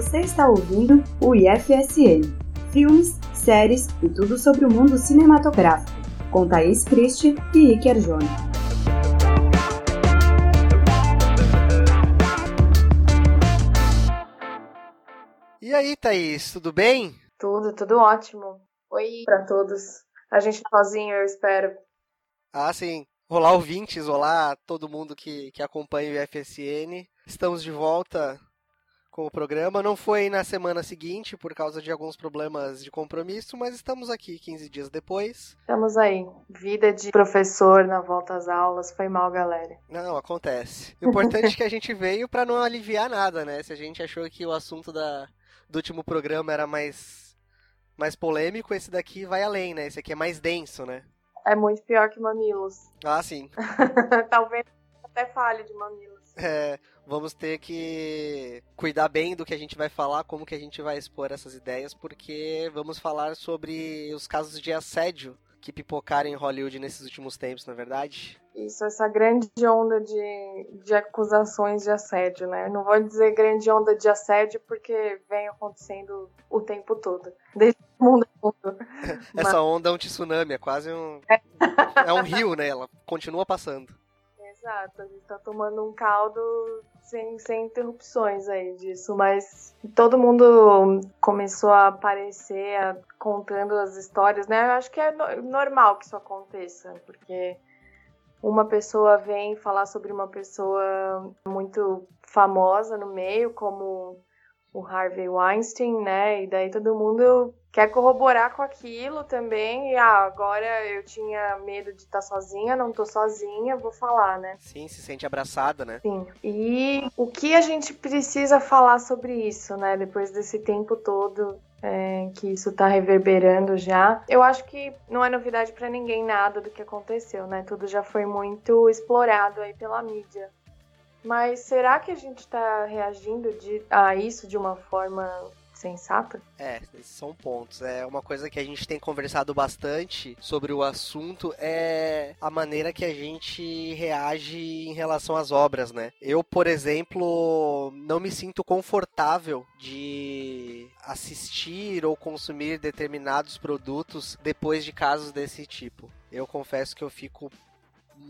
Você está ouvindo o IFSN. Filmes, séries e tudo sobre o mundo cinematográfico. Com Thaís Christie e Iker Jona. E aí, Thaís, tudo bem? Tudo, tudo ótimo. Oi para todos. A gente sozinho, eu espero. Ah, sim. Olá, ouvintes, olá todo mundo que, que acompanha o IFSN. Estamos de volta com o programa. Não foi na semana seguinte por causa de alguns problemas de compromisso, mas estamos aqui 15 dias depois. Estamos aí. Vida de professor na volta às aulas. Foi mal, galera. Não, acontece. O importante é que a gente veio para não aliviar nada, né? Se a gente achou que o assunto da, do último programa era mais, mais polêmico, esse daqui vai além, né? Esse aqui é mais denso, né? É muito pior que mamilos. Ah, sim. Talvez até fale de mamilos. É, vamos ter que cuidar bem do que a gente vai falar, como que a gente vai expor essas ideias, porque vamos falar sobre os casos de assédio que pipocaram em Hollywood nesses últimos tempos, na é verdade? Isso, essa grande onda de, de acusações de assédio, né? Não vou dizer grande onda de assédio porque vem acontecendo o tempo todo, desde o mundo todo. Essa Mas... onda é um tsunami, é quase um. é um rio, né? Ela continua passando. Exato, a gente tá tomando um caldo sem, sem interrupções aí disso, mas todo mundo começou a aparecer a, contando as histórias, né? Eu acho que é no, normal que isso aconteça, porque uma pessoa vem falar sobre uma pessoa muito famosa no meio, como o Harvey Weinstein, né? E daí todo mundo quer corroborar com aquilo também. E ah, agora eu tinha medo de estar sozinha, não tô sozinha, vou falar, né? Sim, se sente abraçada, né? Sim. E o que a gente precisa falar sobre isso, né? Depois desse tempo todo é, que isso tá reverberando já. Eu acho que não é novidade para ninguém nada do que aconteceu, né? Tudo já foi muito explorado aí pela mídia. Mas será que a gente está reagindo de, a isso de uma forma sensata? É, são pontos. É uma coisa que a gente tem conversado bastante sobre o assunto é a maneira que a gente reage em relação às obras, né? Eu, por exemplo, não me sinto confortável de assistir ou consumir determinados produtos depois de casos desse tipo. Eu confesso que eu fico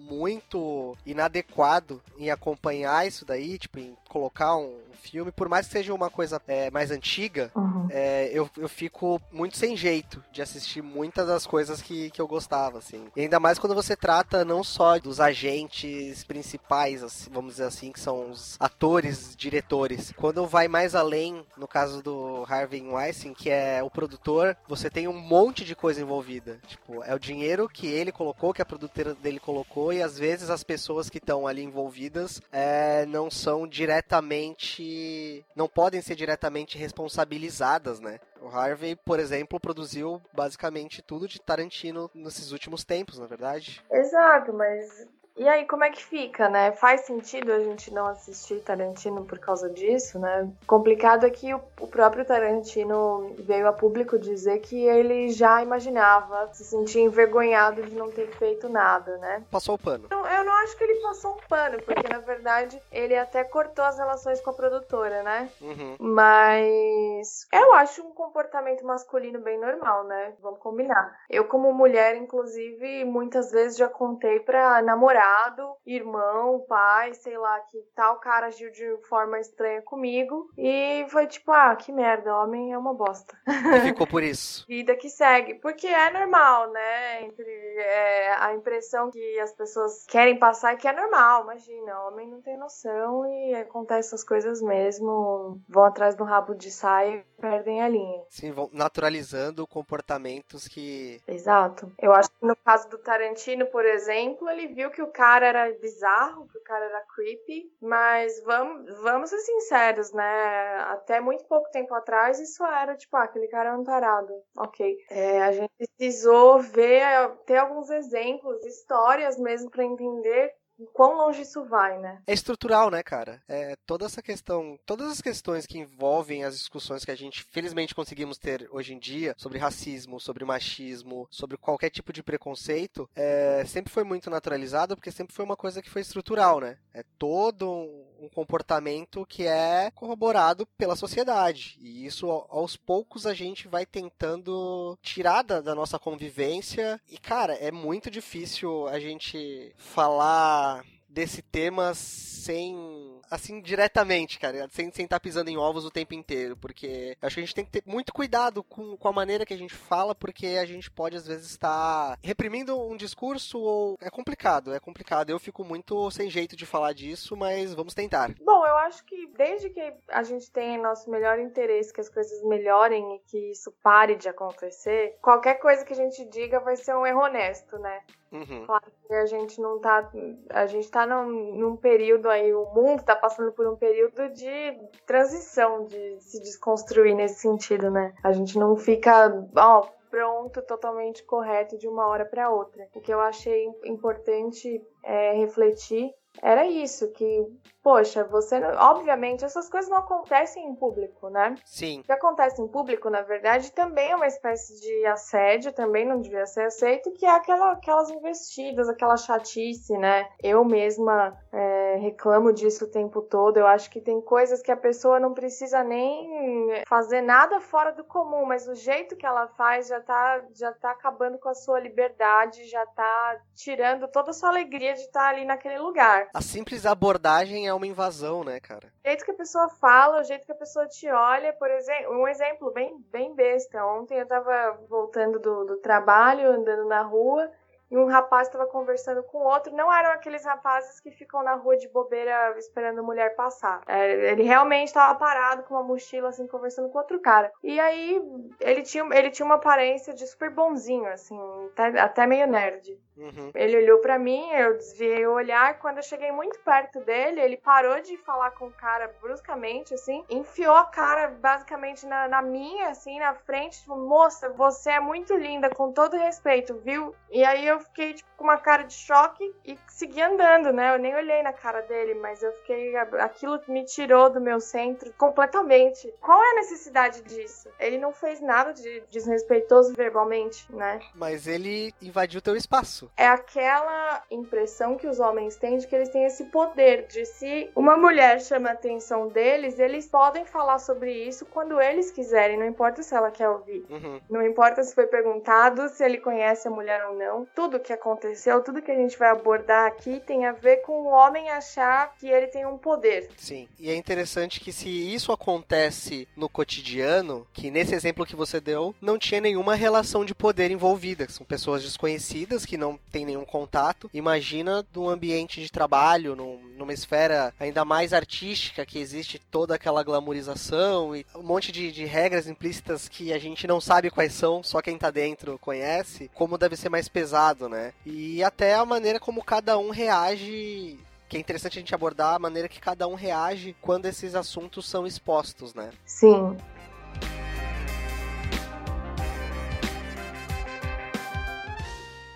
muito inadequado em acompanhar isso daí, tipo, em colocar um filme, por mais que seja uma coisa é, mais antiga, uhum. é, eu, eu fico muito sem jeito de assistir muitas das coisas que, que eu gostava, assim. E ainda mais quando você trata não só dos agentes principais, assim, vamos dizer assim, que são os atores, diretores. Quando vai mais além, no caso do Harvey Weinstein, que é o produtor, você tem um monte de coisa envolvida. Tipo, é o dinheiro que ele colocou, que a produtora dele colocou, e às vezes as pessoas que estão ali envolvidas é, não são diretamente não podem ser diretamente responsabilizadas, né? O Harvey, por exemplo, produziu basicamente tudo de Tarantino nesses últimos tempos, na é verdade? Exato, mas e aí, como é que fica, né? Faz sentido a gente não assistir Tarantino por causa disso, né? Complicado é que o, o próprio Tarantino veio a público dizer que ele já imaginava, se sentia envergonhado de não ter feito nada, né? Passou o pano. Eu, eu não acho que ele passou um pano, porque na verdade ele até cortou as relações com a produtora, né? Uhum. Mas eu acho um comportamento masculino bem normal, né? Vamos combinar. Eu, como mulher, inclusive, muitas vezes já contei pra namorar namorado, irmão, pai, sei lá, que tal cara agiu de forma estranha comigo. E foi tipo, ah, que merda, homem é uma bosta. E ficou por isso. Vida que segue. Porque é normal, né? Entre é, a impressão que as pessoas querem passar é que é normal. Imagina, homem não tem noção e acontece essas coisas mesmo. Vão atrás do rabo de saia e perdem a linha. Sim, vão naturalizando comportamentos que. Exato. Eu acho que no caso do Tarantino, por exemplo, ele viu que o cara era bizarro, o cara era creepy, mas vamos, vamos ser sinceros, né? Até muito pouco tempo atrás isso era tipo, ah, aquele cara é um tarado. Ok. É, a gente precisou ver, ter alguns exemplos, histórias mesmo para entender quão longe isso vai, né? É estrutural, né, cara? É toda essa questão, todas as questões que envolvem as discussões que a gente felizmente conseguimos ter hoje em dia sobre racismo, sobre machismo, sobre qualquer tipo de preconceito, é, sempre foi muito naturalizado porque sempre foi uma coisa que foi estrutural, né? É todo um um comportamento que é corroborado pela sociedade. E isso, aos poucos, a gente vai tentando tirar da, da nossa convivência. E, cara, é muito difícil a gente falar desse tema sem assim, diretamente, cara, sem estar tá pisando em ovos o tempo inteiro, porque acho que a gente tem que ter muito cuidado com, com a maneira que a gente fala, porque a gente pode, às vezes, estar reprimindo um discurso ou... É complicado, é complicado. Eu fico muito sem jeito de falar disso, mas vamos tentar. Bom, eu acho que desde que a gente tenha nosso melhor interesse, que as coisas melhorem e que isso pare de acontecer, qualquer coisa que a gente diga vai ser um erro honesto, né? Uhum. Claro que a gente não tá. A gente tá num, num, período aí, o mundo tá passando por um período de transição, de se desconstruir nesse sentido, né? A gente não fica, ó, pronto, totalmente correto de uma hora para outra. O que eu achei importante é refletir era isso, que, poxa, você. Obviamente, essas coisas não acontecem em público, né? Sim. O que acontece em público, na verdade, também é uma espécie de assédio, também não devia ser aceito, que é aquela, aquelas investidas, aquela chatice, né? Eu mesma é, reclamo disso o tempo todo. Eu acho que tem coisas que a pessoa não precisa nem fazer nada fora do comum, mas o jeito que ela faz já tá, já tá acabando com a sua liberdade, já tá tirando toda a sua alegria de estar ali naquele lugar. A simples abordagem é uma invasão, né, cara? O jeito que a pessoa fala, o jeito que a pessoa te olha, por exemplo, um exemplo bem, bem besta. Ontem eu tava voltando do, do trabalho, andando na rua, e um rapaz estava conversando com outro. Não eram aqueles rapazes que ficam na rua de bobeira esperando a mulher passar. É, ele realmente estava parado com uma mochila, assim, conversando com outro cara. E aí ele tinha, ele tinha uma aparência de super bonzinho, assim, até, até meio nerd. Uhum. Ele olhou para mim, eu desviei o olhar. Quando eu cheguei muito perto dele, ele parou de falar com o cara bruscamente, assim, enfiou a cara basicamente na, na minha, assim, na frente, tipo, moça, você é muito linda, com todo respeito, viu? E aí eu fiquei, tipo, com uma cara de choque e segui andando, né? Eu nem olhei na cara dele, mas eu fiquei. Aquilo me tirou do meu centro completamente. Qual é a necessidade disso? Ele não fez nada de desrespeitoso verbalmente, né? Mas ele invadiu teu espaço. É aquela impressão que os homens têm de que eles têm esse poder de se uma mulher chama a atenção deles, eles podem falar sobre isso quando eles quiserem, não importa se ela quer ouvir. Uhum. Não importa se foi perguntado, se ele conhece a mulher ou não. Tudo que aconteceu, tudo que a gente vai abordar aqui tem a ver com o homem achar que ele tem um poder. Sim. E é interessante que se isso acontece no cotidiano, que nesse exemplo que você deu, não tinha nenhuma relação de poder envolvida. São pessoas desconhecidas que não têm nenhum contato. Imagina num ambiente de trabalho, num, numa esfera ainda mais artística, que existe toda aquela glamorização e um monte de, de regras implícitas que a gente não sabe quais são, só quem tá dentro conhece, como deve ser mais pesado, né? E até a maneira como cada um reage que é interessante a gente abordar a maneira que cada um reage quando esses assuntos são expostos, né? Sim.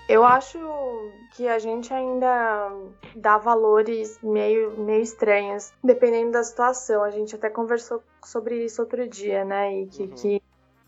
Eu acho que a gente ainda dá valores meio, meio estranhos, dependendo da situação. A gente até conversou sobre isso outro dia, né? E que, uhum. que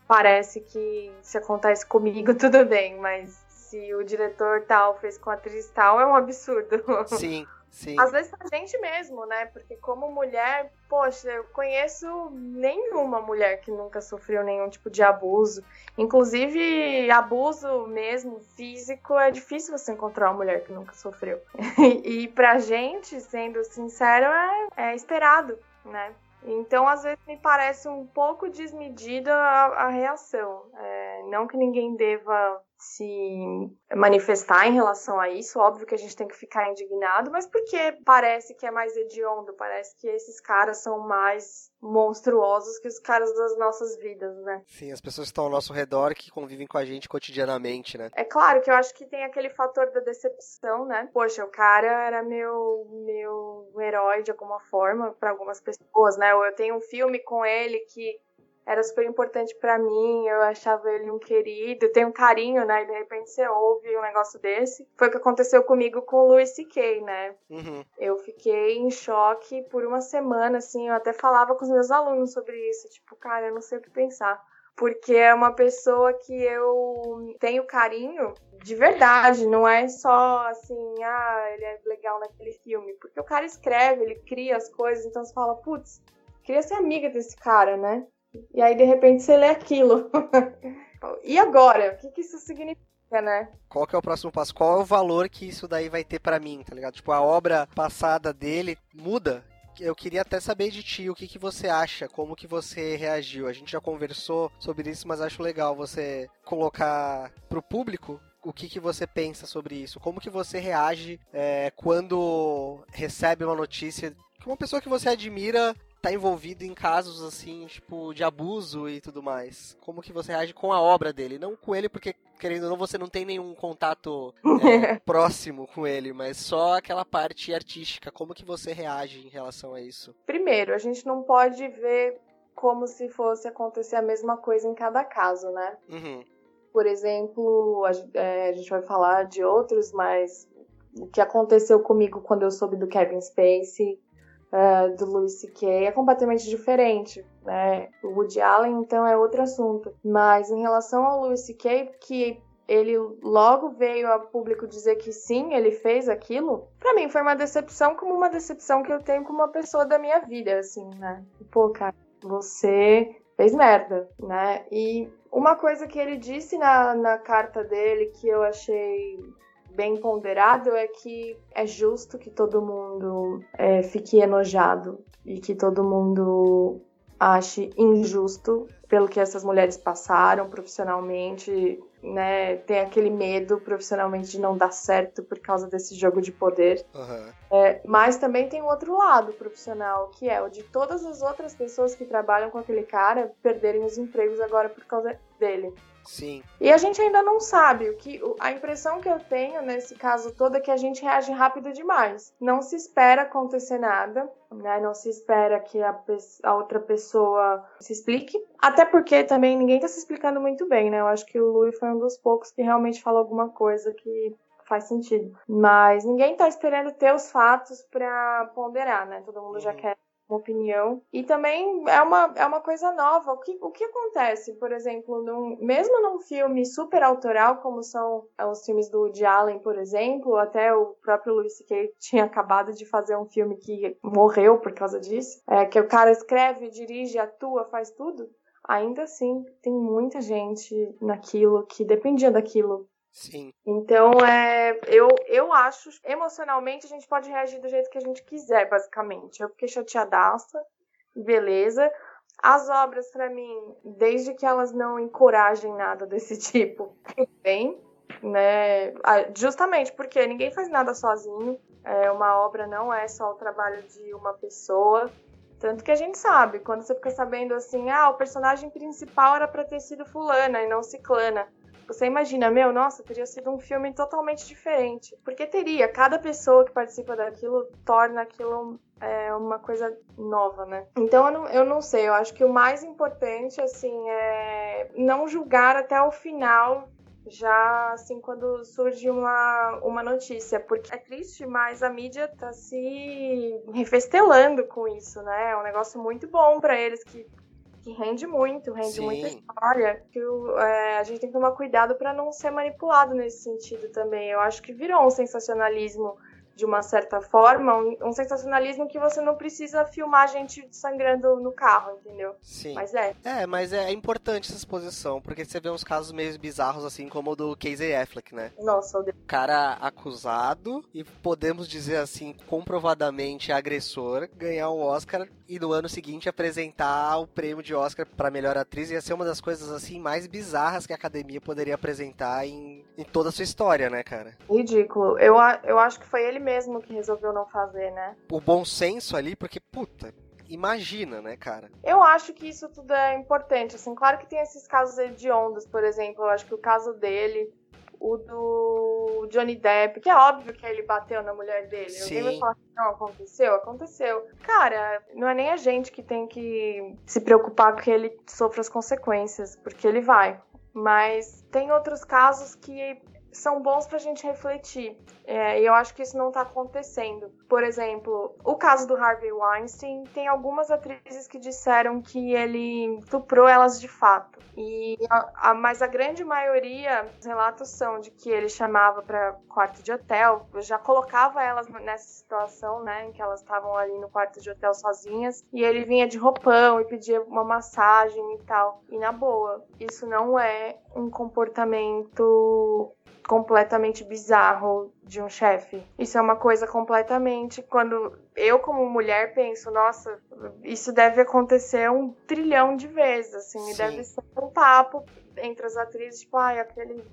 parece que se acontece comigo, tudo bem, mas se o diretor tal fez com a atriz tal, é um absurdo. Sim. Sim. Às vezes a gente mesmo, né? Porque como mulher, poxa, eu conheço nenhuma mulher que nunca sofreu nenhum tipo de abuso. Inclusive, abuso mesmo físico é difícil você encontrar uma mulher que nunca sofreu. e pra gente, sendo sincero, é, é esperado, né? Então, às vezes, me parece um pouco desmedida a, a reação. É, não que ninguém deva se manifestar em relação a isso. Óbvio que a gente tem que ficar indignado, mas porque parece que é mais hediondo, parece que esses caras são mais monstruosos que os caras das nossas vidas, né? Sim, as pessoas que estão ao nosso redor que convivem com a gente cotidianamente, né? É claro que eu acho que tem aquele fator da decepção, né? Poxa, o cara era meu meu herói de alguma forma para algumas pessoas, né? Eu tenho um filme com ele que era super importante para mim, eu achava ele um querido, tem um carinho, né? E de repente você ouve um negócio desse. Foi o que aconteceu comigo com o Louis C.K., né? Uhum. Eu fiquei em choque por uma semana, assim, eu até falava com os meus alunos sobre isso, tipo, cara, eu não sei o que pensar. porque é uma pessoa que eu tenho carinho de verdade, não é só assim, ah, ele é legal naquele filme, porque o cara escreve, ele cria as coisas, então você fala, putz, queria ser amiga desse cara, né? E aí de repente você lê aquilo. e agora? O que, que isso significa? né? Qual que é o próximo passo? Qual é o valor que isso daí vai ter para mim, tá ligado? Tipo, a obra passada dele muda eu queria até saber de ti o que, que você acha, como que você reagiu. A gente já conversou sobre isso, mas acho legal você colocar pro público o que, que você pensa sobre isso. Como que você reage é, quando recebe uma notícia que uma pessoa que você admira tá envolvido em casos assim, tipo, de abuso e tudo mais. Como que você reage com a obra dele? Não com ele, porque, querendo ou não, você não tem nenhum contato é, próximo com ele, mas só aquela parte artística. Como que você reage em relação a isso? Primeiro, a gente não pode ver como se fosse acontecer a mesma coisa em cada caso, né? Uhum. Por exemplo, a, é, a gente vai falar de outros, mas o que aconteceu comigo quando eu soube do Kevin Spacey, uh, do Louis C.K. é completamente diferente. Né? O Woody Allen, então, é outro assunto. Mas em relação ao Louis C.K., que ele logo veio a público dizer que sim, ele fez aquilo, para mim foi uma decepção como uma decepção que eu tenho com uma pessoa da minha vida, assim, né? Pô, cara, você fez merda, né? E uma coisa que ele disse na, na carta dele que eu achei bem ponderado é que é justo que todo mundo é, fique enojado e que todo mundo ache injusto pelo que essas mulheres passaram profissionalmente, né? Tem aquele medo profissionalmente de não dar certo por causa desse jogo de poder. Uhum. É, mas também tem um outro lado profissional, que é o de todas as outras pessoas que trabalham com aquele cara perderem os empregos agora por causa dele. Sim. E a gente ainda não sabe o que. A impressão que eu tenho nesse caso todo é que a gente reage rápido demais. Não se espera acontecer nada, né? Não se espera que a, a outra pessoa se explique. Até porque também ninguém tá se explicando muito bem, né? Eu acho que o Louis foi um dos poucos que realmente falou alguma coisa que faz sentido. Mas ninguém tá esperando ter os fatos para ponderar, né? Todo mundo já uhum. quer uma opinião. E também é uma, é uma coisa nova. O que, o que acontece, por exemplo, num, mesmo num filme super autoral, como são os filmes do Woody Allen, por exemplo, até o próprio Louis C.K. tinha acabado de fazer um filme que morreu por causa disso, é, que o cara escreve, dirige, atua, faz tudo. Ainda assim, tem muita gente naquilo que dependia daquilo Sim. Então, é, eu, eu acho, emocionalmente, a gente pode reagir do jeito que a gente quiser, basicamente. Eu fiquei chateadaça, beleza. As obras, para mim, desde que elas não encorajem nada desse tipo, bem, né? Ah, justamente porque ninguém faz nada sozinho. É, uma obra não é só o trabalho de uma pessoa. Tanto que a gente sabe, quando você fica sabendo assim, ah, o personagem principal era pra ter sido fulana e não ciclana. Você imagina, meu, nossa, teria sido um filme totalmente diferente. Porque teria, cada pessoa que participa daquilo torna aquilo é, uma coisa nova, né? Então eu não, eu não sei, eu acho que o mais importante, assim, é não julgar até o final já assim quando surge uma, uma notícia, porque é triste, mas a mídia tá se refestelando com isso, né? É um negócio muito bom para eles que que rende muito, rende Sim. muita história. Que é, a gente tem que tomar cuidado para não ser manipulado nesse sentido também. Eu acho que virou um sensacionalismo de uma certa forma, um, um, sensacionalismo que você não precisa filmar gente sangrando no carro, entendeu? Sim. Mas é. É, mas é importante essa exposição, porque você vê uns casos meio bizarros, assim, como o do Casey Affleck, né? Nossa, o cara acusado e podemos dizer assim, comprovadamente agressor, ganhar o Oscar e no ano seguinte apresentar o prêmio de Oscar para melhor atriz ia ser uma das coisas assim mais bizarras que a academia poderia apresentar em, em toda a sua história, né, cara? Ridículo. Eu, eu acho que foi ele mesmo que resolveu não fazer, né? O bom senso ali, porque, puta, imagina, né, cara? Eu acho que isso tudo é importante, assim, claro que tem esses casos hediondos, por exemplo, eu acho que o caso dele, o do Johnny Depp, que é óbvio que ele bateu na mulher dele. Sim. Alguém vai falar que não aconteceu? Aconteceu. Cara, não é nem a gente que tem que se preocupar que ele sofra as consequências, porque ele vai. Mas tem outros casos que são bons pra gente refletir. É, e eu acho que isso não tá acontecendo. Por exemplo, o caso do Harvey Weinstein, tem algumas atrizes que disseram que ele estuprou elas de fato. E a, a, mas a grande maioria, os relatos são de que ele chamava para quarto de hotel, já colocava elas nessa situação, né, em que elas estavam ali no quarto de hotel sozinhas, e ele vinha de roupão e pedia uma massagem e tal. E na boa, isso não é um comportamento completamente bizarro de um chefe. Isso é uma coisa completamente quando eu como mulher penso, nossa, isso deve acontecer um trilhão de vezes, assim, Sim. deve ser um papo entre as atrizes, tipo, ai, aquele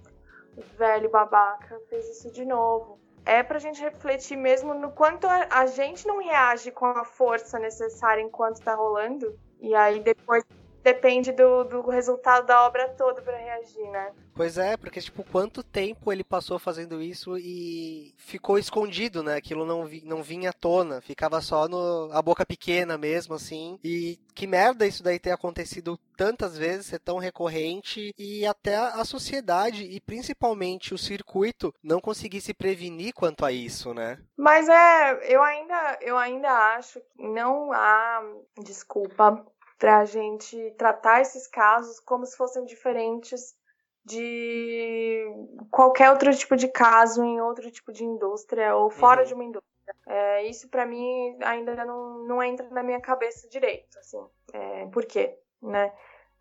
velho babaca fez isso de novo. É pra gente refletir mesmo no quanto a gente não reage com a força necessária enquanto tá rolando. E aí depois depende do, do resultado da obra toda para reagir, né? Pois é, porque, tipo, quanto tempo ele passou fazendo isso e ficou escondido, né? Aquilo não, vi, não vinha à tona, ficava só no a boca pequena mesmo, assim. E que merda isso daí ter acontecido tantas vezes, ser tão recorrente e até a sociedade e principalmente o circuito não conseguir se prevenir quanto a isso, né? Mas é, eu ainda, eu ainda acho que não há desculpa para a gente tratar esses casos como se fossem diferentes de qualquer outro tipo de caso em outro tipo de indústria ou fora uhum. de uma indústria. É, isso para mim ainda não, não entra na minha cabeça direito, assim. É, por quê? Né?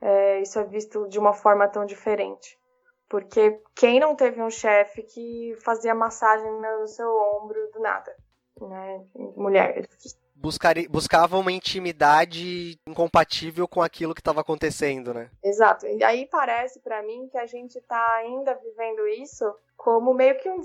É, isso é visto de uma forma tão diferente. Porque quem não teve um chefe que fazia massagem no seu ombro do nada? Né? Mulher buscar, buscava uma intimidade incompatível com aquilo que estava acontecendo, né? Exato. E aí parece para mim que a gente tá ainda vivendo isso como meio que um,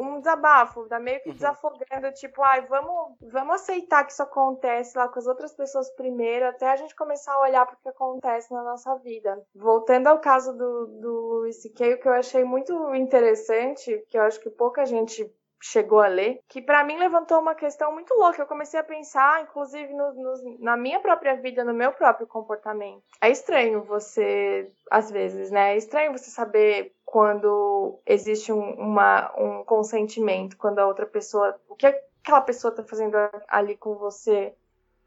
um desabafo, tá meio que uhum. desafogando, tipo, ai, vamos, vamos aceitar que isso acontece lá com as outras pessoas primeiro, até a gente começar a olhar para o que acontece na nossa vida. Voltando ao caso do, do Luiz que eu achei muito interessante, que eu acho que pouca gente chegou a ler, que para mim levantou uma questão muito louca. Eu comecei a pensar, inclusive, no, no, na minha própria vida, no meu próprio comportamento. É estranho você, às vezes, né? É estranho você saber quando existe um, uma, um consentimento, quando a outra pessoa. O que aquela pessoa tá fazendo ali com você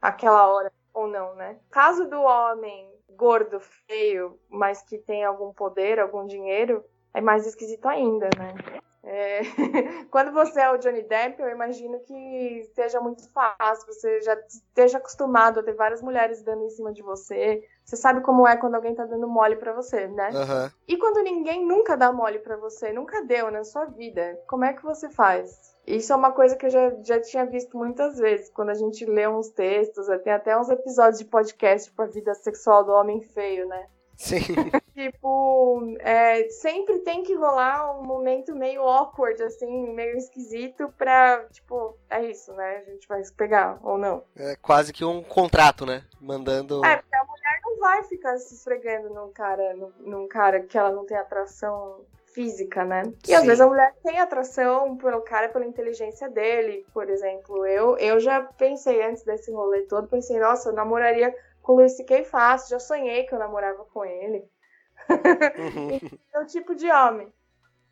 aquela hora ou não, né? Caso do homem gordo, feio, mas que tem algum poder, algum dinheiro, é mais esquisito ainda, né? É... Quando você é o Johnny Depp, eu imagino que seja muito fácil, você já esteja acostumado a ter várias mulheres dando em cima de você. Você sabe como é quando alguém tá dando mole para você, né? Uhum. E quando ninguém nunca dá mole para você, nunca deu na sua vida, como é que você faz? Isso é uma coisa que eu já, já tinha visto muitas vezes, quando a gente lê uns textos, tem até uns episódios de podcast para a vida sexual do homem feio, né? Sim. tipo, é, sempre tem que rolar um momento meio awkward, assim, meio esquisito pra, tipo, é isso, né? A gente vai se pegar, ou não. É quase que um contrato, né? Mandando. É, porque a mulher não vai ficar se esfregando num cara, num, num cara que ela não tem atração física, né? E Sim. às vezes a mulher tem atração pelo cara, pela inteligência dele, por exemplo. Eu, eu já pensei antes desse rolê todo, pensei, nossa, eu namoraria com o Luiz C.K. fácil, já sonhei que eu namorava com ele. Uhum. é o tipo de homem.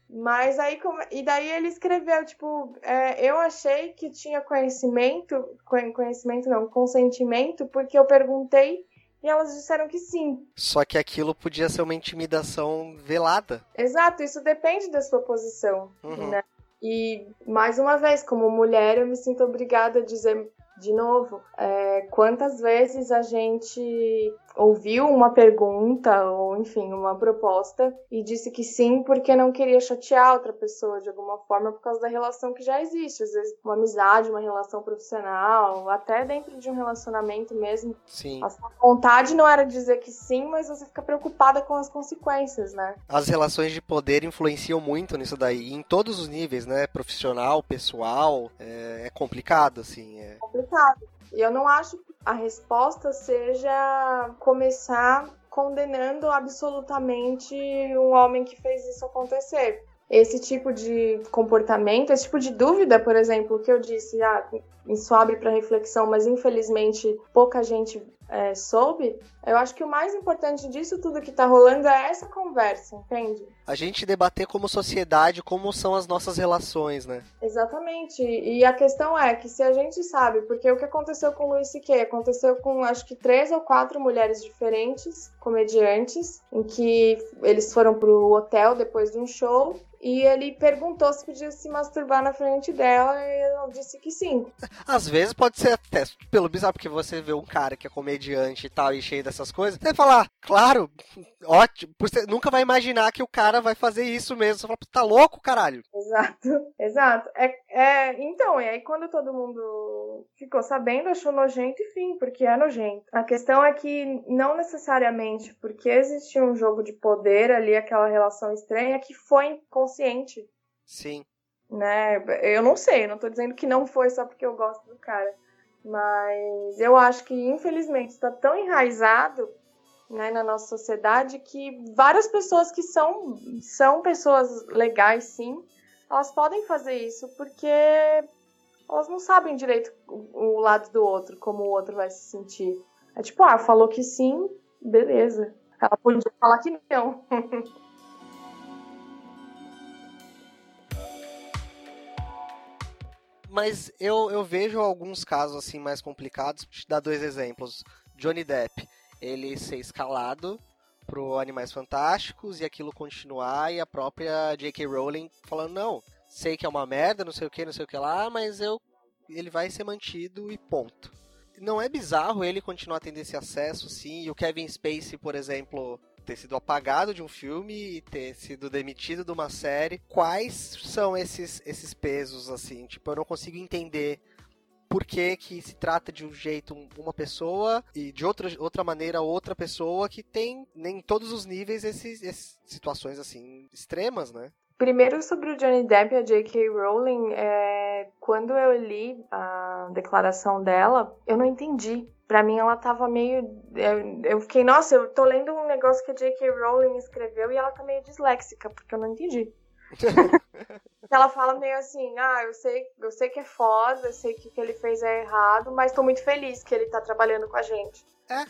Mas aí, e daí ele escreveu, tipo, é, eu achei que tinha conhecimento, conhecimento não, consentimento, porque eu perguntei e elas disseram que sim. Só que aquilo podia ser uma intimidação velada. Exato, isso depende da sua posição, uhum. né? E, mais uma vez, como mulher, eu me sinto obrigada a dizer de novo, é, quantas vezes a gente ouviu uma pergunta ou, enfim, uma proposta e disse que sim porque não queria chatear outra pessoa de alguma forma por causa da relação que já existe. Às vezes, uma amizade, uma relação profissional, até dentro de um relacionamento mesmo. Sim. A sua vontade não era dizer que sim, mas você fica preocupada com as consequências, né? As relações de poder influenciam muito nisso daí, em todos os níveis, né? Profissional, pessoal, é, é complicado, assim. É complicado. E eu não acho que a resposta seja começar condenando absolutamente um homem que fez isso acontecer. Esse tipo de comportamento, esse tipo de dúvida, por exemplo, que eu disse, ah, isso abre para reflexão, mas infelizmente pouca gente é, soube, eu acho que o mais importante disso tudo que tá rolando é essa conversa, entende? A gente debater como sociedade como são as nossas relações, né? Exatamente. E a questão é que se a gente sabe, porque o que aconteceu com o Luiz C.K. aconteceu com acho que três ou quatro mulheres diferentes, comediantes, em que eles foram pro hotel depois de um show e ele perguntou se podia se masturbar na frente dela e ela disse que sim. Às vezes pode ser até pelo bizarro, porque você vê um cara que é comediante e tal, e cheio dessas coisas, você vai falar, claro, ótimo, você nunca vai imaginar que o cara vai fazer isso mesmo. Você fala, tá louco, caralho? Exato, exato. É, é, então, e aí quando todo mundo ficou sabendo, achou nojento e fim, porque é nojento. A questão é que não necessariamente porque existia um jogo de poder ali, aquela relação estranha, que foi consciente. Sim. Né? Eu não sei, não tô dizendo que não foi só porque eu gosto do cara. Mas eu acho que, infelizmente, está tão enraizado né, na nossa sociedade que várias pessoas que são, são pessoas legais, sim, elas podem fazer isso porque elas não sabem direito o, o lado do outro, como o outro vai se sentir. É tipo, ah, falou que sim, beleza. Ela podia falar que não. Mas eu, eu vejo alguns casos assim mais complicados. Vou te dar dois exemplos. Johnny Depp, ele ser escalado pro Animais Fantásticos e aquilo continuar e a própria J.K. Rowling falando não, sei que é uma merda, não sei o que, não sei o que lá, mas eu ele vai ser mantido e ponto. Não é bizarro ele continuar tendo esse acesso, sim, e o Kevin Spacey, por exemplo, ter sido apagado de um filme e ter sido demitido de uma série. Quais são esses, esses pesos, assim? Tipo, eu não consigo entender por que, que se trata de um jeito uma pessoa e de outra, outra maneira outra pessoa que tem em todos os níveis esses, essas situações assim extremas, né? Primeiro sobre o Johnny Depp e a J.K. Rowling, é, quando eu li a declaração dela, eu não entendi Pra mim, ela tava meio. Eu, eu fiquei, nossa, eu tô lendo um negócio que a J.K. Rowling escreveu e ela tá meio disléxica, porque eu não entendi. ela fala meio assim, ah, eu sei, eu sei que é foda, eu sei que o que ele fez é errado, mas tô muito feliz que ele tá trabalhando com a gente. É,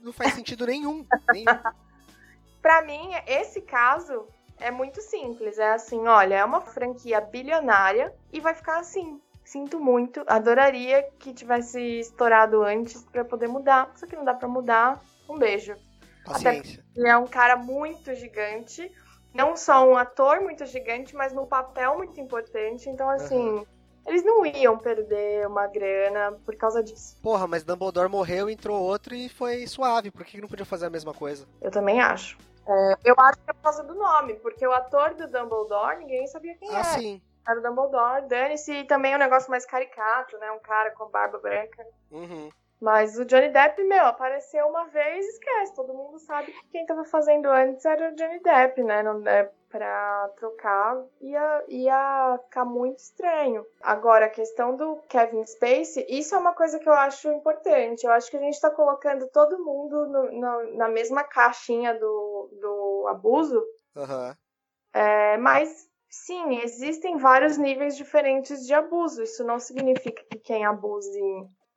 não faz sentido nenhum. nenhum. pra mim, esse caso é muito simples. É assim, olha, é uma franquia bilionária e vai ficar assim. Sinto muito, adoraria que tivesse estourado antes para poder mudar. Só que não dá para mudar. Um beijo. Paciência. Até ele é um cara muito gigante. Não só um ator muito gigante, mas num papel muito importante. Então, assim, uhum. eles não iam perder uma grana por causa disso. Porra, mas Dumbledore morreu, entrou outro e foi suave. Por que não podia fazer a mesma coisa? Eu também acho. É, eu acho que é por causa do nome, porque o ator do Dumbledore, ninguém sabia quem ah, era. Ah, sim. Era o Dumbledore. Dane-se também é um negócio mais caricato, né? Um cara com barba branca. Uhum. Mas o Johnny Depp, meu, apareceu uma vez esquece. Todo mundo sabe que quem tava fazendo antes era o Johnny Depp, né? Não é pra trocar ia, ia ficar muito estranho. Agora, a questão do Kevin Spacey, isso é uma coisa que eu acho importante. Eu acho que a gente tá colocando todo mundo no, no, na mesma caixinha do, do abuso. Uhum. É, mas Sim, existem vários níveis diferentes de abuso. Isso não significa que quem abuse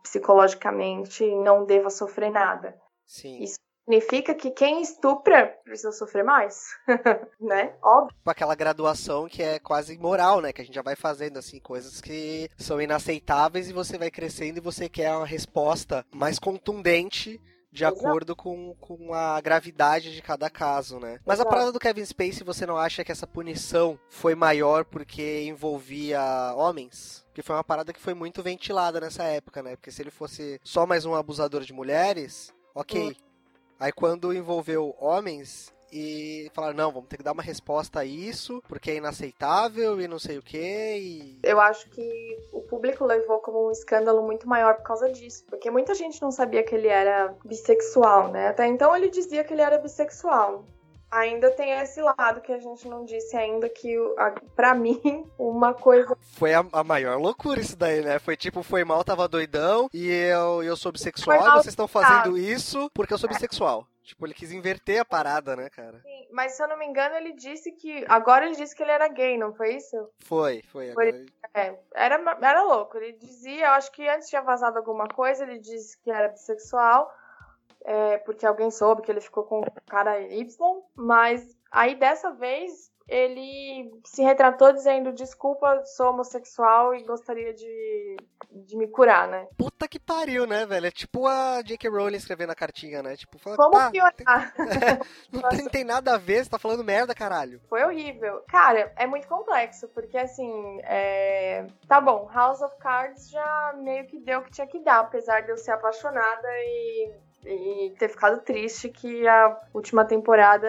psicologicamente não deva sofrer nada. Sim. Isso significa que quem estupra precisa sofrer mais, né? Óbvio. Aquela graduação que é quase moral, né? Que a gente já vai fazendo, assim, coisas que são inaceitáveis e você vai crescendo e você quer uma resposta mais contundente de acordo com, com a gravidade de cada caso, né? Mas Exato. a parada do Kevin Spacey, você não acha que essa punição foi maior porque envolvia homens? Que foi uma parada que foi muito ventilada nessa época, né? Porque se ele fosse só mais um abusador de mulheres, ok. Hum. Aí quando envolveu homens, e falaram, não, vamos ter que dar uma resposta a isso, porque é inaceitável e não sei o que. E... Eu acho que o público levou como um escândalo muito maior por causa disso, porque muita gente não sabia que ele era bissexual, né? Até então ele dizia que ele era bissexual. Ainda tem esse lado que a gente não disse ainda que, para mim, uma coisa. Foi a, a, maior loucura isso daí, né? Foi tipo, foi mal, tava doidão, e eu, eu sou bissexual, e vocês estão fazendo isso porque eu sou bissexual. Tipo, ele quis inverter a parada, né, cara? Sim, mas se eu não me engano, ele disse que. Agora ele disse que ele era gay, não foi isso? Foi, foi. Agora... foi é, era, era louco. Ele dizia, eu acho que antes tinha vazado alguma coisa, ele disse que era bissexual. é, porque alguém soube que ele ficou com o cara Y, mas aí dessa vez ele se retratou dizendo desculpa, sou homossexual e gostaria de, de me curar, né? Puta que pariu, né, velho? É tipo a J.K. Rowling escrevendo a cartinha, né? Tipo, Como tá, piorar? Tem... não, tem, não tem nada a ver, você tá falando merda, caralho. Foi horrível. Cara, é muito complexo, porque assim, é... tá bom, House of Cards já meio que deu o que tinha que dar, apesar de eu ser apaixonada e e ter ficado triste que a última temporada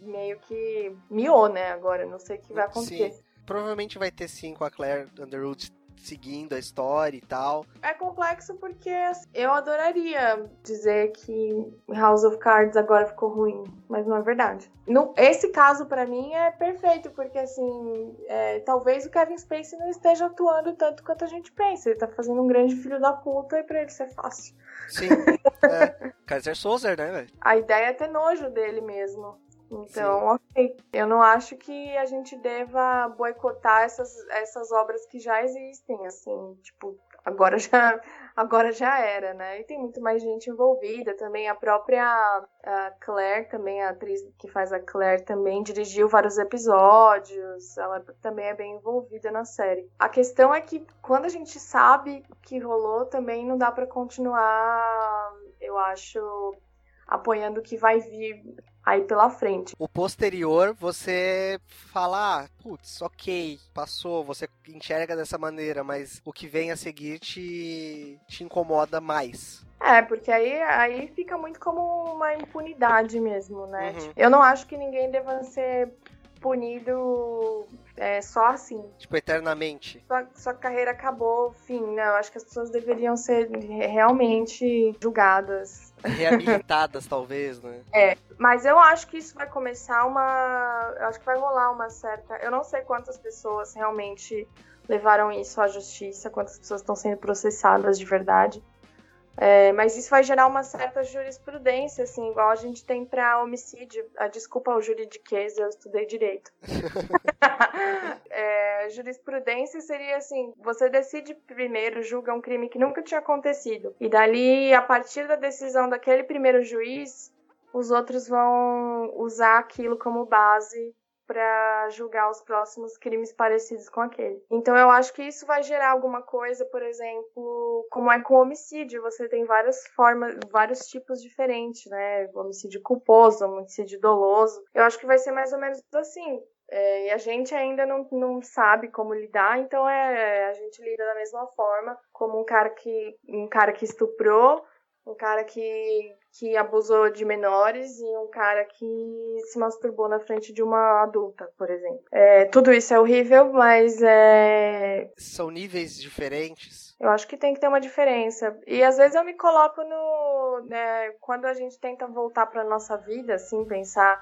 meio que miou, né? Agora, não sei o que vai acontecer. Sim. Provavelmente vai ter sim com a Claire Underwood seguindo a história e tal. É complexo porque assim, eu adoraria dizer que House of Cards agora ficou ruim, mas não é verdade. No, esse caso para mim é perfeito porque assim, é, talvez o Kevin Spacey não esteja atuando tanto quanto a gente pensa. Ele tá fazendo um grande filho da puta e para ele ser fácil. Sim. é. Kaiser Souza, né, velho? A ideia é ter nojo dele mesmo. Então, Sim. ok. Eu não acho que a gente deva boicotar essas, essas obras que já existem, assim, tipo, agora já, agora já era, né? E tem muito mais gente envolvida também. A própria a Claire, também, a atriz que faz a Claire, também dirigiu vários episódios. Ela também é bem envolvida na série. A questão é que quando a gente sabe o que rolou, também não dá para continuar, eu acho, apoiando o que vai vir aí pela frente. O posterior, você fala, ah, putz, ok, passou, você enxerga dessa maneira, mas o que vem a seguir te, te incomoda mais. É, porque aí, aí fica muito como uma impunidade mesmo, né? Uhum. Eu não acho que ninguém deva ser punido é, só assim. Tipo, eternamente. Sua, sua carreira acabou, fim, né? Eu acho que as pessoas deveriam ser realmente julgadas. Reabilitadas, talvez, né? É, mas eu acho que isso vai começar uma. Eu acho que vai rolar uma certa. Eu não sei quantas pessoas realmente levaram isso à justiça, quantas pessoas estão sendo processadas de verdade. É, mas isso vai gerar uma certa jurisprudência, assim, igual a gente tem para homicídio. A desculpa ao juridiquês, eu estudei direito. é, jurisprudência seria assim: você decide primeiro, julga um crime que nunca tinha acontecido. E dali, a partir da decisão daquele primeiro juiz, os outros vão usar aquilo como base para julgar os próximos crimes parecidos com aquele. Então eu acho que isso vai gerar alguma coisa, por exemplo, como é com homicídio, você tem várias formas, vários tipos diferentes, né? Homicídio culposo, homicídio doloso. Eu acho que vai ser mais ou menos assim. É, e a gente ainda não, não sabe como lidar, então é, a gente lida da mesma forma como um cara que um cara que estuprou um cara que, que abusou de menores e um cara que se masturbou na frente de uma adulta, por exemplo. É, tudo isso é horrível, mas é. São níveis diferentes. Eu acho que tem que ter uma diferença. E às vezes eu me coloco no. Né, quando a gente tenta voltar para nossa vida, assim, pensar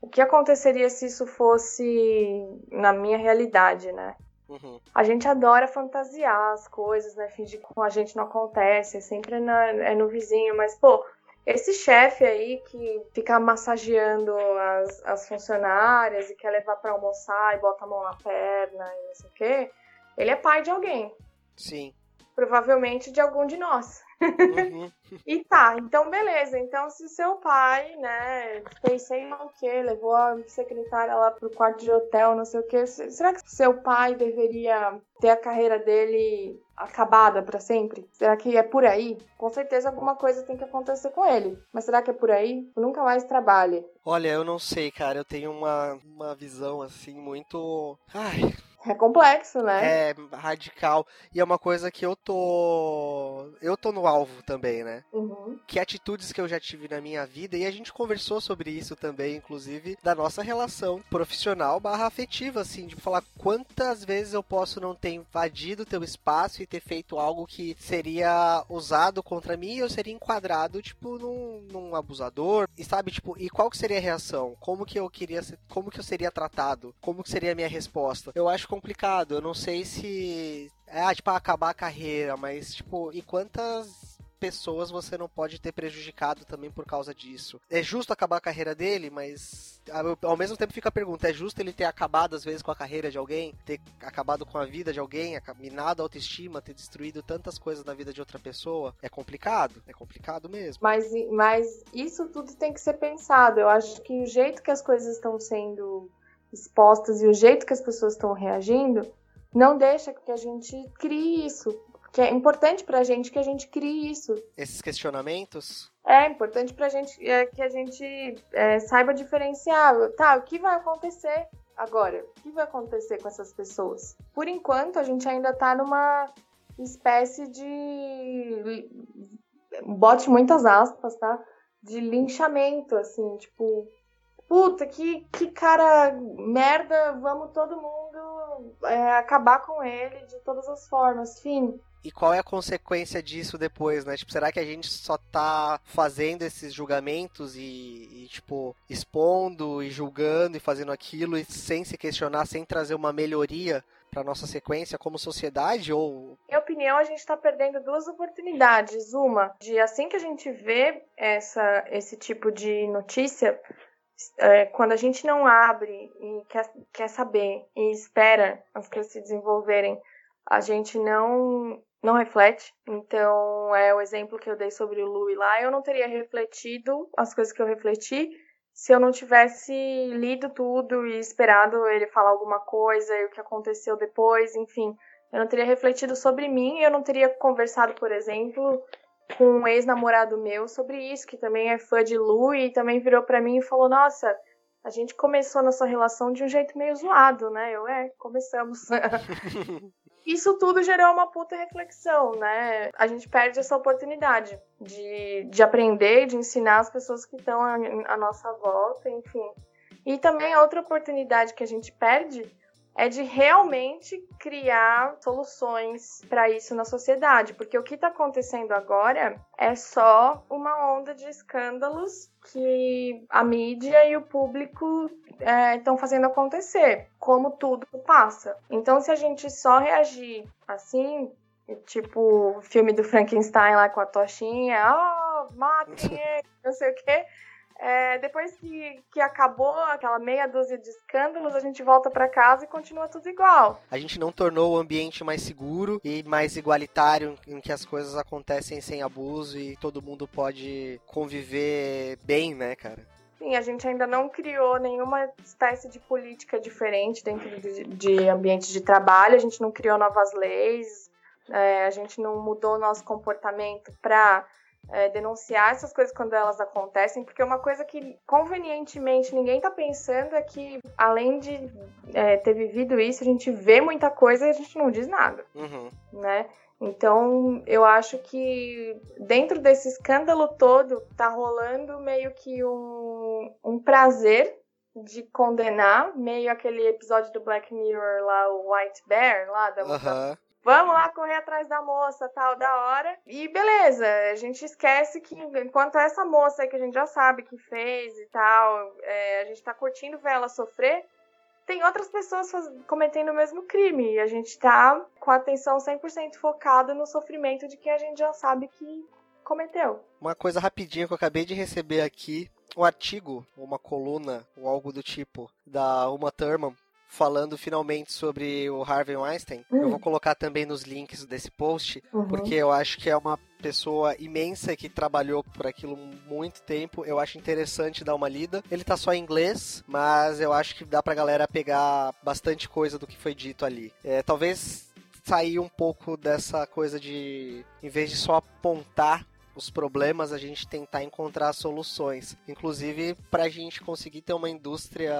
o que aconteceria se isso fosse na minha realidade, né? Uhum. A gente adora fantasiar as coisas, né? Fingir que com a gente não acontece, é sempre na, é no vizinho, mas, pô, esse chefe aí que fica massageando as, as funcionárias e quer levar para almoçar e bota a mão na perna e não sei o quê, ele é pai de alguém. Sim. Provavelmente de algum de nós. Uhum. e tá, então beleza. Então, se seu pai, né, fez sei lá o que, levou a secretária lá pro quarto de hotel, não sei o que, será que seu pai deveria ter a carreira dele acabada para sempre? Será que é por aí? Com certeza alguma coisa tem que acontecer com ele. Mas será que é por aí? Nunca mais trabalhe. Olha, eu não sei, cara. Eu tenho uma, uma visão assim muito. Ai é complexo, né? É radical. E é uma coisa que eu tô. Eu tô no alvo também, né? Uhum. Que atitudes que eu já tive na minha vida, e a gente conversou sobre isso também, inclusive, da nossa relação profissional barra afetiva, assim, de falar quantas vezes eu posso não ter invadido teu espaço e ter feito algo que seria usado contra mim e eu seria enquadrado, tipo, num, num abusador. E sabe, tipo, e qual que seria a reação? Como que eu queria ser. Como que eu seria tratado? Como que seria a minha resposta? Eu acho complicado. Eu não sei se. É, tipo, acabar a carreira, mas, tipo, e quantas pessoas você não pode ter prejudicado também por causa disso. É justo acabar a carreira dele, mas ao mesmo tempo fica a pergunta: é justo ele ter acabado às vezes com a carreira de alguém, ter acabado com a vida de alguém, minado a autoestima, ter destruído tantas coisas na vida de outra pessoa? É complicado, é complicado mesmo. Mas, mas isso tudo tem que ser pensado. Eu acho que o jeito que as coisas estão sendo expostas e o jeito que as pessoas estão reagindo não deixa que a gente crie isso. Que é importante pra gente que a gente crie isso. Esses questionamentos? É importante pra gente é, que a gente é, saiba diferenciar. Tá, o que vai acontecer agora? O que vai acontecer com essas pessoas? Por enquanto, a gente ainda tá numa espécie de. Bote muitas aspas, tá? De linchamento, assim, tipo, puta, que, que cara merda, vamos todo mundo é, acabar com ele de todas as formas, fim. E qual é a consequência disso depois, né? Tipo, será que a gente só tá fazendo esses julgamentos e, e, tipo, expondo e julgando e fazendo aquilo e sem se questionar, sem trazer uma melhoria para nossa sequência como sociedade ou Em opinião, a gente está perdendo duas oportunidades. Uma, de assim que a gente vê essa, esse tipo de notícia, é, quando a gente não abre e quer, quer saber e espera as coisas se desenvolverem, a gente não não reflete. Então, é o exemplo que eu dei sobre o Louis lá, eu não teria refletido as coisas que eu refleti se eu não tivesse lido tudo e esperado ele falar alguma coisa e o que aconteceu depois, enfim. Eu não teria refletido sobre mim, eu não teria conversado, por exemplo, com um ex-namorado meu sobre isso, que também é fã de Lu e também virou para mim e falou: Nossa, a gente começou nossa relação de um jeito meio zoado, né? Eu, é, começamos. isso tudo gerou uma puta reflexão, né? A gente perde essa oportunidade de, de aprender, de ensinar as pessoas que estão à, à nossa volta, enfim. E também a outra oportunidade que a gente perde é de realmente criar soluções para isso na sociedade, porque o que está acontecendo agora é só uma onda de escândalos que a mídia e o público estão é, fazendo acontecer, como tudo passa. Então, se a gente só reagir assim, tipo o filme do Frankenstein lá com a tochinha, ah, oh, matem ele, não sei o quê é, depois que, que acabou aquela meia dúzia de escândalos, a gente volta para casa e continua tudo igual. A gente não tornou o ambiente mais seguro e mais igualitário, em que as coisas acontecem sem abuso e todo mundo pode conviver bem, né, cara? Sim, a gente ainda não criou nenhuma espécie de política diferente dentro de, de ambiente de trabalho, a gente não criou novas leis, é, a gente não mudou o nosso comportamento para é, denunciar essas coisas quando elas acontecem, porque uma coisa que convenientemente ninguém tá pensando é que, além de é, ter vivido isso, a gente vê muita coisa e a gente não diz nada, uhum. né? Então, eu acho que dentro desse escândalo todo, tá rolando meio que um, um prazer de condenar, meio aquele episódio do Black Mirror lá, o White Bear, lá da, uhum. Vamos lá correr atrás da moça, tal, da hora. E beleza, a gente esquece que enquanto essa moça que a gente já sabe que fez e tal, é, a gente tá curtindo ver ela sofrer, tem outras pessoas faz... cometendo o mesmo crime. E a gente tá com a atenção 100% focada no sofrimento de quem a gente já sabe que cometeu. Uma coisa rapidinha que eu acabei de receber aqui, um artigo, uma coluna, ou algo do tipo, da Uma Thurman, falando finalmente sobre o Harvey Weinstein. Uhum. Eu vou colocar também nos links desse post, uhum. porque eu acho que é uma pessoa imensa que trabalhou por aquilo muito tempo. Eu acho interessante dar uma lida. Ele tá só em inglês, mas eu acho que dá pra galera pegar bastante coisa do que foi dito ali. É, talvez sair um pouco dessa coisa de, em vez de só apontar os problemas, a gente tentar encontrar soluções. Inclusive, para a gente conseguir ter uma indústria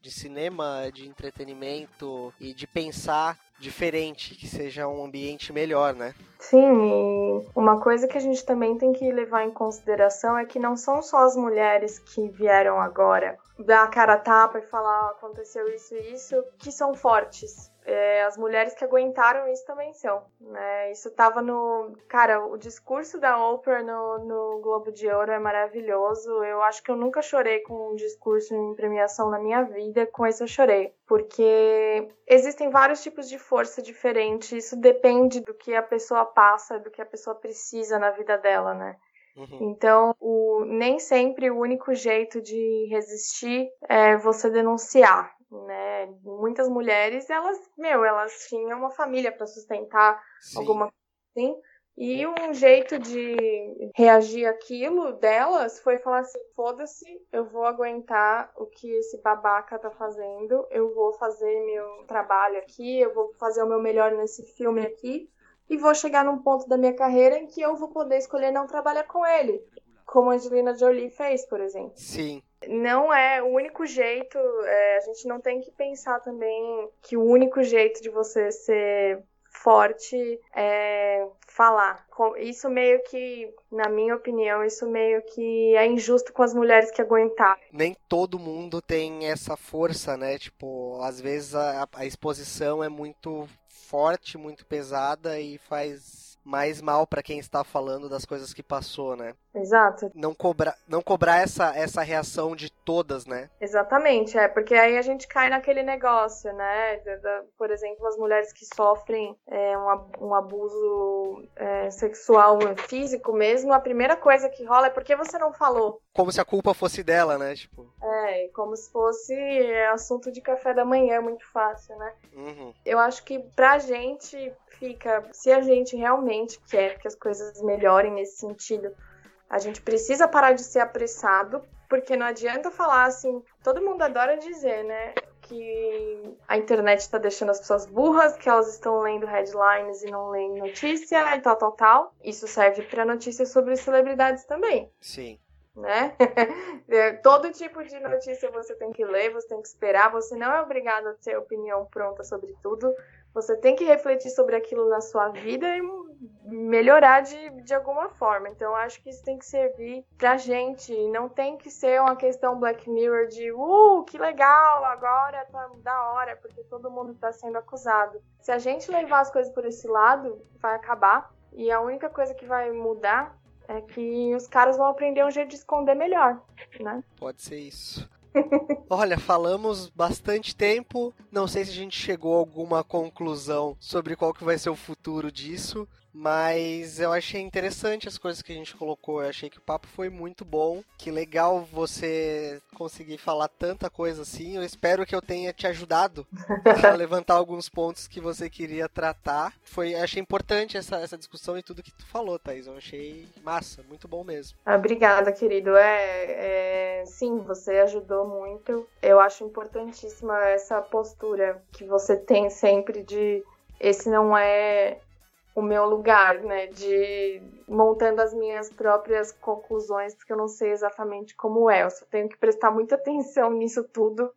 de cinema, de entretenimento e de pensar diferente, que seja um ambiente melhor, né? Sim, uma coisa que a gente também tem que levar em consideração é que não são só as mulheres que vieram agora dar a cara a tapa e falar oh, aconteceu isso e isso, que são fortes é, as mulheres que aguentaram isso também são. Né? Isso tava no. Cara, o discurso da Oprah no, no Globo de Ouro é maravilhoso. Eu acho que eu nunca chorei com um discurso em premiação na minha vida, com esse eu chorei. Porque existem vários tipos de força diferentes, isso depende do que a pessoa passa, do que a pessoa precisa na vida dela, né? Uhum. Então, o, nem sempre o único jeito de resistir é você denunciar, né? Muitas mulheres, elas, meu, elas tinham uma família para sustentar, Sim. alguma coisa assim. E um jeito de reagir aquilo delas foi falar assim: foda-se, eu vou aguentar o que esse babaca tá fazendo, eu vou fazer meu trabalho aqui, eu vou fazer o meu melhor nesse filme aqui, e vou chegar num ponto da minha carreira em que eu vou poder escolher não trabalhar com ele, como a Angelina Jolie fez, por exemplo. Sim. Não é o único jeito, é, a gente não tem que pensar também que o único jeito de você ser forte é falar. Isso meio que, na minha opinião, isso meio que é injusto com as mulheres que aguentaram. Nem todo mundo tem essa força, né? Tipo, às vezes a, a exposição é muito forte, muito pesada e faz mais mal para quem está falando das coisas que passou, né? Exato. Não cobrar, não cobrar essa, essa reação de todas, né? Exatamente, é, porque aí a gente cai naquele negócio, né? De, de, por exemplo, as mulheres que sofrem é, um, um, abuso é, sexual físico mesmo, a primeira coisa que rola é porque você não falou. Como se a culpa fosse dela, né? Tipo. É, como se fosse assunto de café da manhã, muito fácil, né? Uhum. Eu acho que pra gente fica, se a gente realmente quer que as coisas melhorem nesse sentido, a gente precisa parar de ser apressado, porque não adianta falar assim, todo mundo adora dizer, né? Que a internet está deixando as pessoas burras, que elas estão lendo headlines e não leem notícia e tal, tal, tal. Isso serve para notícias sobre celebridades também. Sim. Né? É, todo tipo de notícia você tem que ler, você tem que esperar, você não é obrigado a ter opinião pronta sobre tudo. Você tem que refletir sobre aquilo na sua vida e melhorar de, de alguma forma. Então, acho que isso tem que servir pra gente. Não tem que ser uma questão Black Mirror de, uh, que legal, agora tá da hora, porque todo mundo tá sendo acusado. Se a gente levar as coisas por esse lado, vai acabar. E a única coisa que vai mudar é que os caras vão aprender um jeito de esconder melhor, né? Pode ser isso. Olha, falamos bastante tempo. Não sei se a gente chegou a alguma conclusão sobre qual que vai ser o futuro disso. Mas eu achei interessante as coisas que a gente colocou. Eu achei que o papo foi muito bom. Que legal você conseguir falar tanta coisa assim. Eu espero que eu tenha te ajudado a levantar alguns pontos que você queria tratar. Foi, achei importante essa, essa discussão e tudo que tu falou, Thaís. Eu achei massa, muito bom mesmo. Obrigada, querido. É, é, sim, você ajudou muito. Eu acho importantíssima essa postura que você tem sempre de esse não é o meu lugar, né, de montando as minhas próprias conclusões, porque eu não sei exatamente como é. Eu só tenho que prestar muita atenção nisso tudo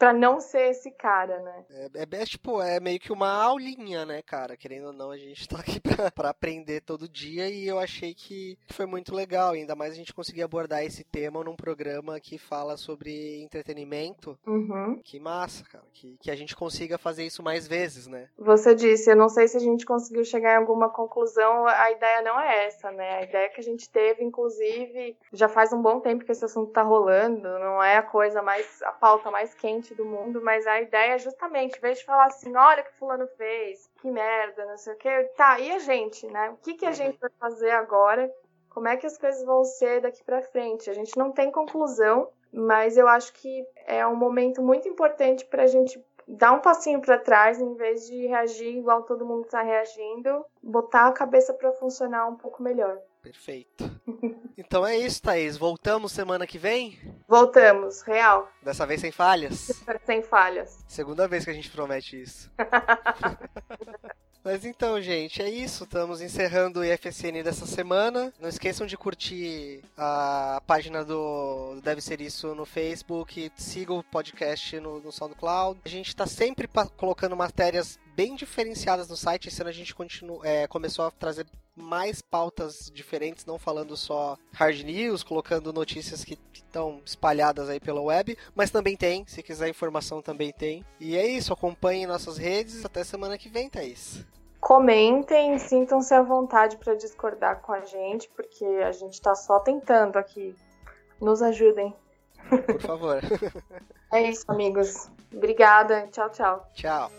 para não ser esse cara, né? É, é, é, tipo, é meio que uma aulinha, né, cara? Querendo ou não, a gente tá aqui pra, pra aprender todo dia e eu achei que foi muito legal. Ainda mais a gente conseguir abordar esse tema num programa que fala sobre entretenimento. Uhum. Que massa, cara. Que, que a gente consiga fazer isso mais vezes, né? Você disse, eu não sei se a gente conseguiu chegar em alguma conclusão. A ideia não é essa, né? A ideia que a gente teve, inclusive, já faz um bom tempo que esse assunto tá rolando. Não é a coisa mais, a pauta mais quente do mundo, mas a ideia é justamente, em vez de falar assim, olha o que fulano fez, que merda, não sei o que, tá, e a gente, né? O que, que a gente vai fazer agora? Como é que as coisas vão ser daqui para frente? A gente não tem conclusão, mas eu acho que é um momento muito importante para a gente dar um passinho para trás, em vez de reagir igual todo mundo está reagindo, botar a cabeça para funcionar um pouco melhor. Perfeito. Então é isso, Thaís. Voltamos semana que vem? Voltamos, real. Dessa vez sem falhas? sem falhas. Segunda vez que a gente promete isso. Mas então, gente, é isso. Estamos encerrando o IFSN dessa semana. Não esqueçam de curtir a página do Deve Ser Isso no Facebook. Siga o podcast no, no SoundCloud. A gente está sempre colocando matérias bem diferenciadas no site. Esse ano a gente continua, é, começou a trazer mais pautas diferentes, não falando só hard news, colocando notícias que estão espalhadas aí pela web, mas também tem, se quiser informação também tem. E é isso, acompanhem nossas redes, até semana que vem, Thaís. Comentem, sintam-se à vontade para discordar com a gente, porque a gente está só tentando aqui. Nos ajudem. Por favor. é isso, amigos. Obrigada. Tchau, tchau. Tchau.